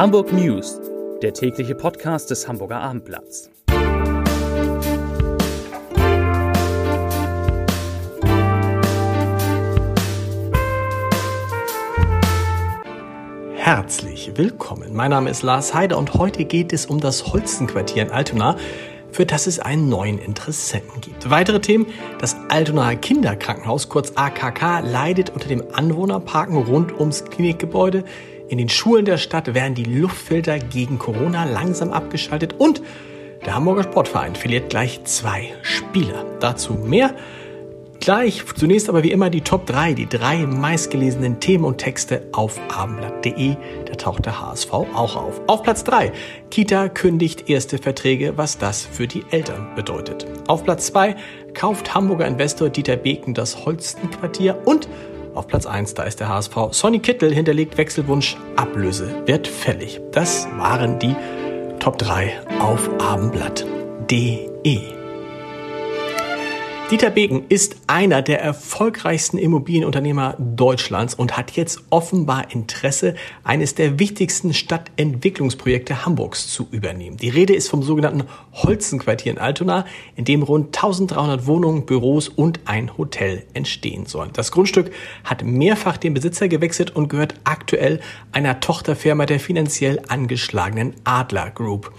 Hamburg News, der tägliche Podcast des Hamburger Abendblatts. Herzlich willkommen. Mein Name ist Lars Heider und heute geht es um das Holstenquartier in Altona, für das es einen neuen Interessenten gibt. Weitere Themen: Das Altonaer Kinderkrankenhaus, kurz AKK, leidet unter dem Anwohnerparken rund ums Klinikgebäude. In den Schulen der Stadt werden die Luftfilter gegen Corona langsam abgeschaltet und der Hamburger Sportverein verliert gleich zwei Spieler. Dazu mehr. Gleich zunächst aber wie immer die Top 3, die drei meistgelesenen Themen und Texte auf abendblatt.de. Da taucht der HSV auch auf. Auf Platz 3, Kita kündigt erste Verträge, was das für die Eltern bedeutet. Auf Platz 2, kauft Hamburger Investor Dieter Beken das Holstenquartier und auf Platz 1, da ist der HSV. Sonny Kittel hinterlegt Wechselwunsch, Ablöse wird fällig. Das waren die Top 3 auf abendblatt.de. Dieter Beken ist einer der erfolgreichsten Immobilienunternehmer Deutschlands und hat jetzt offenbar Interesse, eines der wichtigsten Stadtentwicklungsprojekte Hamburgs zu übernehmen. Die Rede ist vom sogenannten Holzenquartier in Altona, in dem rund 1300 Wohnungen, Büros und ein Hotel entstehen sollen. Das Grundstück hat mehrfach den Besitzer gewechselt und gehört aktuell einer Tochterfirma der finanziell angeschlagenen Adler Group.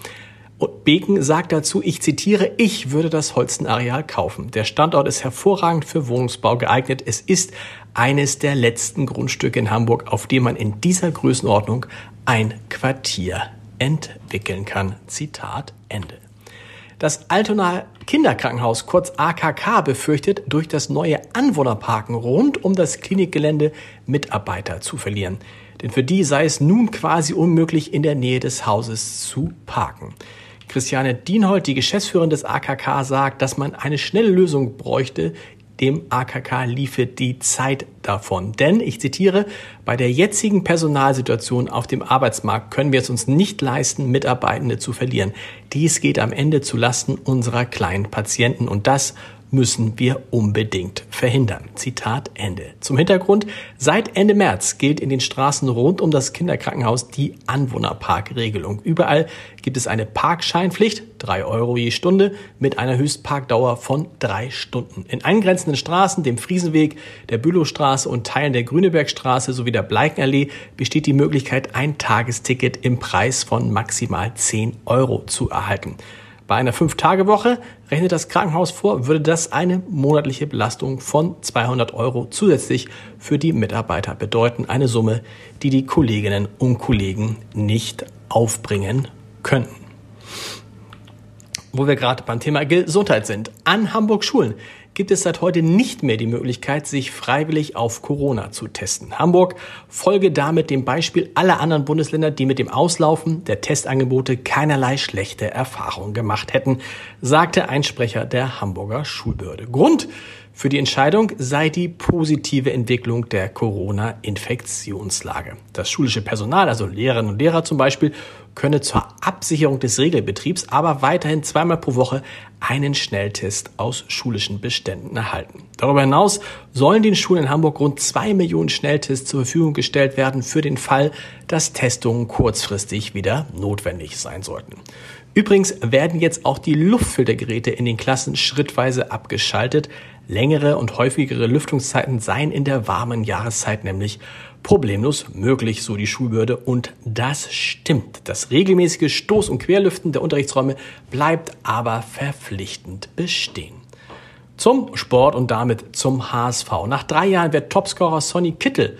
Beken sagt dazu, ich zitiere, ich würde das Holstenareal kaufen. Der Standort ist hervorragend für Wohnungsbau geeignet. Es ist eines der letzten Grundstücke in Hamburg, auf dem man in dieser Größenordnung ein Quartier entwickeln kann. Zitat Ende. Das Altona Kinderkrankenhaus, kurz AKK, befürchtet, durch das neue Anwohnerparken rund um das Klinikgelände Mitarbeiter zu verlieren. Denn für die sei es nun quasi unmöglich, in der Nähe des Hauses zu parken. Christiane Dienhold, die Geschäftsführerin des AKK, sagt, dass man eine schnelle Lösung bräuchte. Dem AKK liefe die Zeit davon. Denn, ich zitiere, bei der jetzigen Personalsituation auf dem Arbeitsmarkt können wir es uns nicht leisten, Mitarbeitende zu verlieren. Dies geht am Ende zu Lasten unserer kleinen Patienten und das müssen wir unbedingt verhindern. Zitat Ende. Zum Hintergrund, seit Ende März gilt in den Straßen rund um das Kinderkrankenhaus die Anwohnerparkregelung. Überall gibt es eine Parkscheinpflicht, drei Euro je Stunde, mit einer Höchstparkdauer von drei Stunden. In angrenzenden Straßen, dem Friesenweg, der Bülowstraße und Teilen der Grünebergstraße sowie der Bleikenallee besteht die Möglichkeit, ein Tagesticket im Preis von maximal zehn Euro zu erhalten. Bei einer Fünf-Tage-Woche rechnet das Krankenhaus vor, würde das eine monatliche Belastung von 200 Euro zusätzlich für die Mitarbeiter bedeuten. Eine Summe, die die Kolleginnen und Kollegen nicht aufbringen könnten. Wo wir gerade beim Thema Gesundheit sind. An Hamburg Schulen gibt es seit heute nicht mehr die Möglichkeit, sich freiwillig auf Corona zu testen. Hamburg folge damit dem Beispiel aller anderen Bundesländer, die mit dem Auslaufen der Testangebote keinerlei schlechte Erfahrungen gemacht hätten, sagte ein Sprecher der Hamburger Schulbehörde. Grund für die Entscheidung sei die positive Entwicklung der Corona-Infektionslage. Das schulische Personal, also Lehrerinnen und Lehrer zum Beispiel, könne zur Absicherung des Regelbetriebs aber weiterhin zweimal pro Woche einen Schnelltest aus schulischen Beständen erhalten. Darüber hinaus sollen den Schulen in Hamburg rund zwei Millionen Schnelltests zur Verfügung gestellt werden für den Fall, dass Testungen kurzfristig wieder notwendig sein sollten. Übrigens werden jetzt auch die Luftfiltergeräte in den Klassen schrittweise abgeschaltet. Längere und häufigere Lüftungszeiten seien in der warmen Jahreszeit nämlich problemlos möglich, so die Schulbehörde. Und das stimmt. Das regelmäßige Stoß- und Querlüften der Unterrichtsräume bleibt aber verpflichtend bestehen. Zum Sport und damit zum HSV. Nach drei Jahren wird Topscorer Sonny Kittel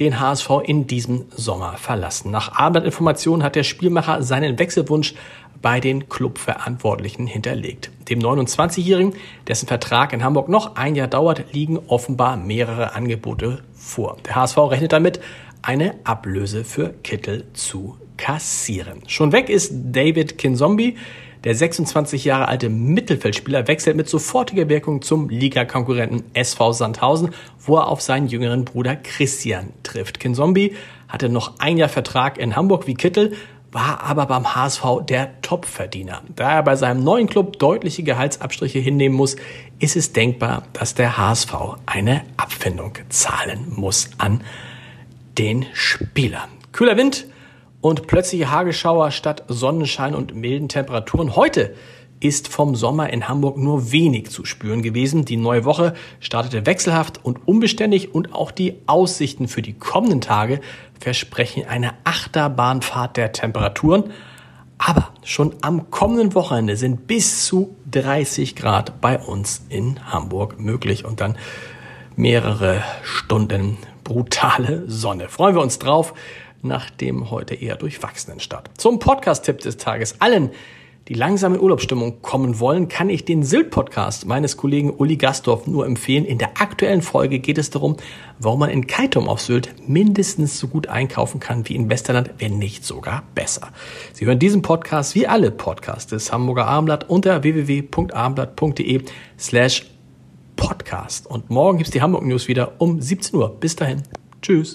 den HSV in diesem Sommer verlassen. Nach Abendinformationen hat der Spielmacher seinen Wechselwunsch bei den Clubverantwortlichen hinterlegt. Dem 29-Jährigen, dessen Vertrag in Hamburg noch ein Jahr dauert, liegen offenbar mehrere Angebote vor. Der HSV rechnet damit, eine Ablöse für Kittel zu kassieren. Schon weg ist David Kinzombie. Der 26 Jahre alte Mittelfeldspieler wechselt mit sofortiger Wirkung zum Ligakonkurrenten SV Sandhausen, wo er auf seinen jüngeren Bruder Christian trifft. Kinzombie hatte noch ein Jahr Vertrag in Hamburg wie Kittel, war aber beim HSV der Topverdiener. Da er bei seinem neuen Club deutliche Gehaltsabstriche hinnehmen muss, ist es denkbar, dass der HSV eine Abfindung zahlen muss an den Spieler. Kühler Wind und plötzliche Hagelschauer statt Sonnenschein und milden Temperaturen. Heute ist vom Sommer in Hamburg nur wenig zu spüren gewesen. Die neue Woche startete wechselhaft und unbeständig und auch die Aussichten für die kommenden Tage versprechen eine Achterbahnfahrt der Temperaturen. Aber schon am kommenden Wochenende sind bis zu 30 Grad bei uns in Hamburg möglich und dann mehrere Stunden brutale Sonne. Freuen wir uns drauf nach dem heute eher durchwachsenen Start. Zum Podcast-Tipp des Tages. Allen, die langsam in Urlaubsstimmung kommen wollen, kann ich den Sylt-Podcast meines Kollegen Uli Gastorf nur empfehlen. In der aktuellen Folge geht es darum, warum man in Kaitum auf Sylt mindestens so gut einkaufen kann wie in Westerland, wenn nicht sogar besser. Sie hören diesen Podcast wie alle Podcasts des Hamburger Abendblatt unter www.abendblatt.de slash podcast. Und morgen gibt's die Hamburg News wieder um 17 Uhr. Bis dahin. Tschüss.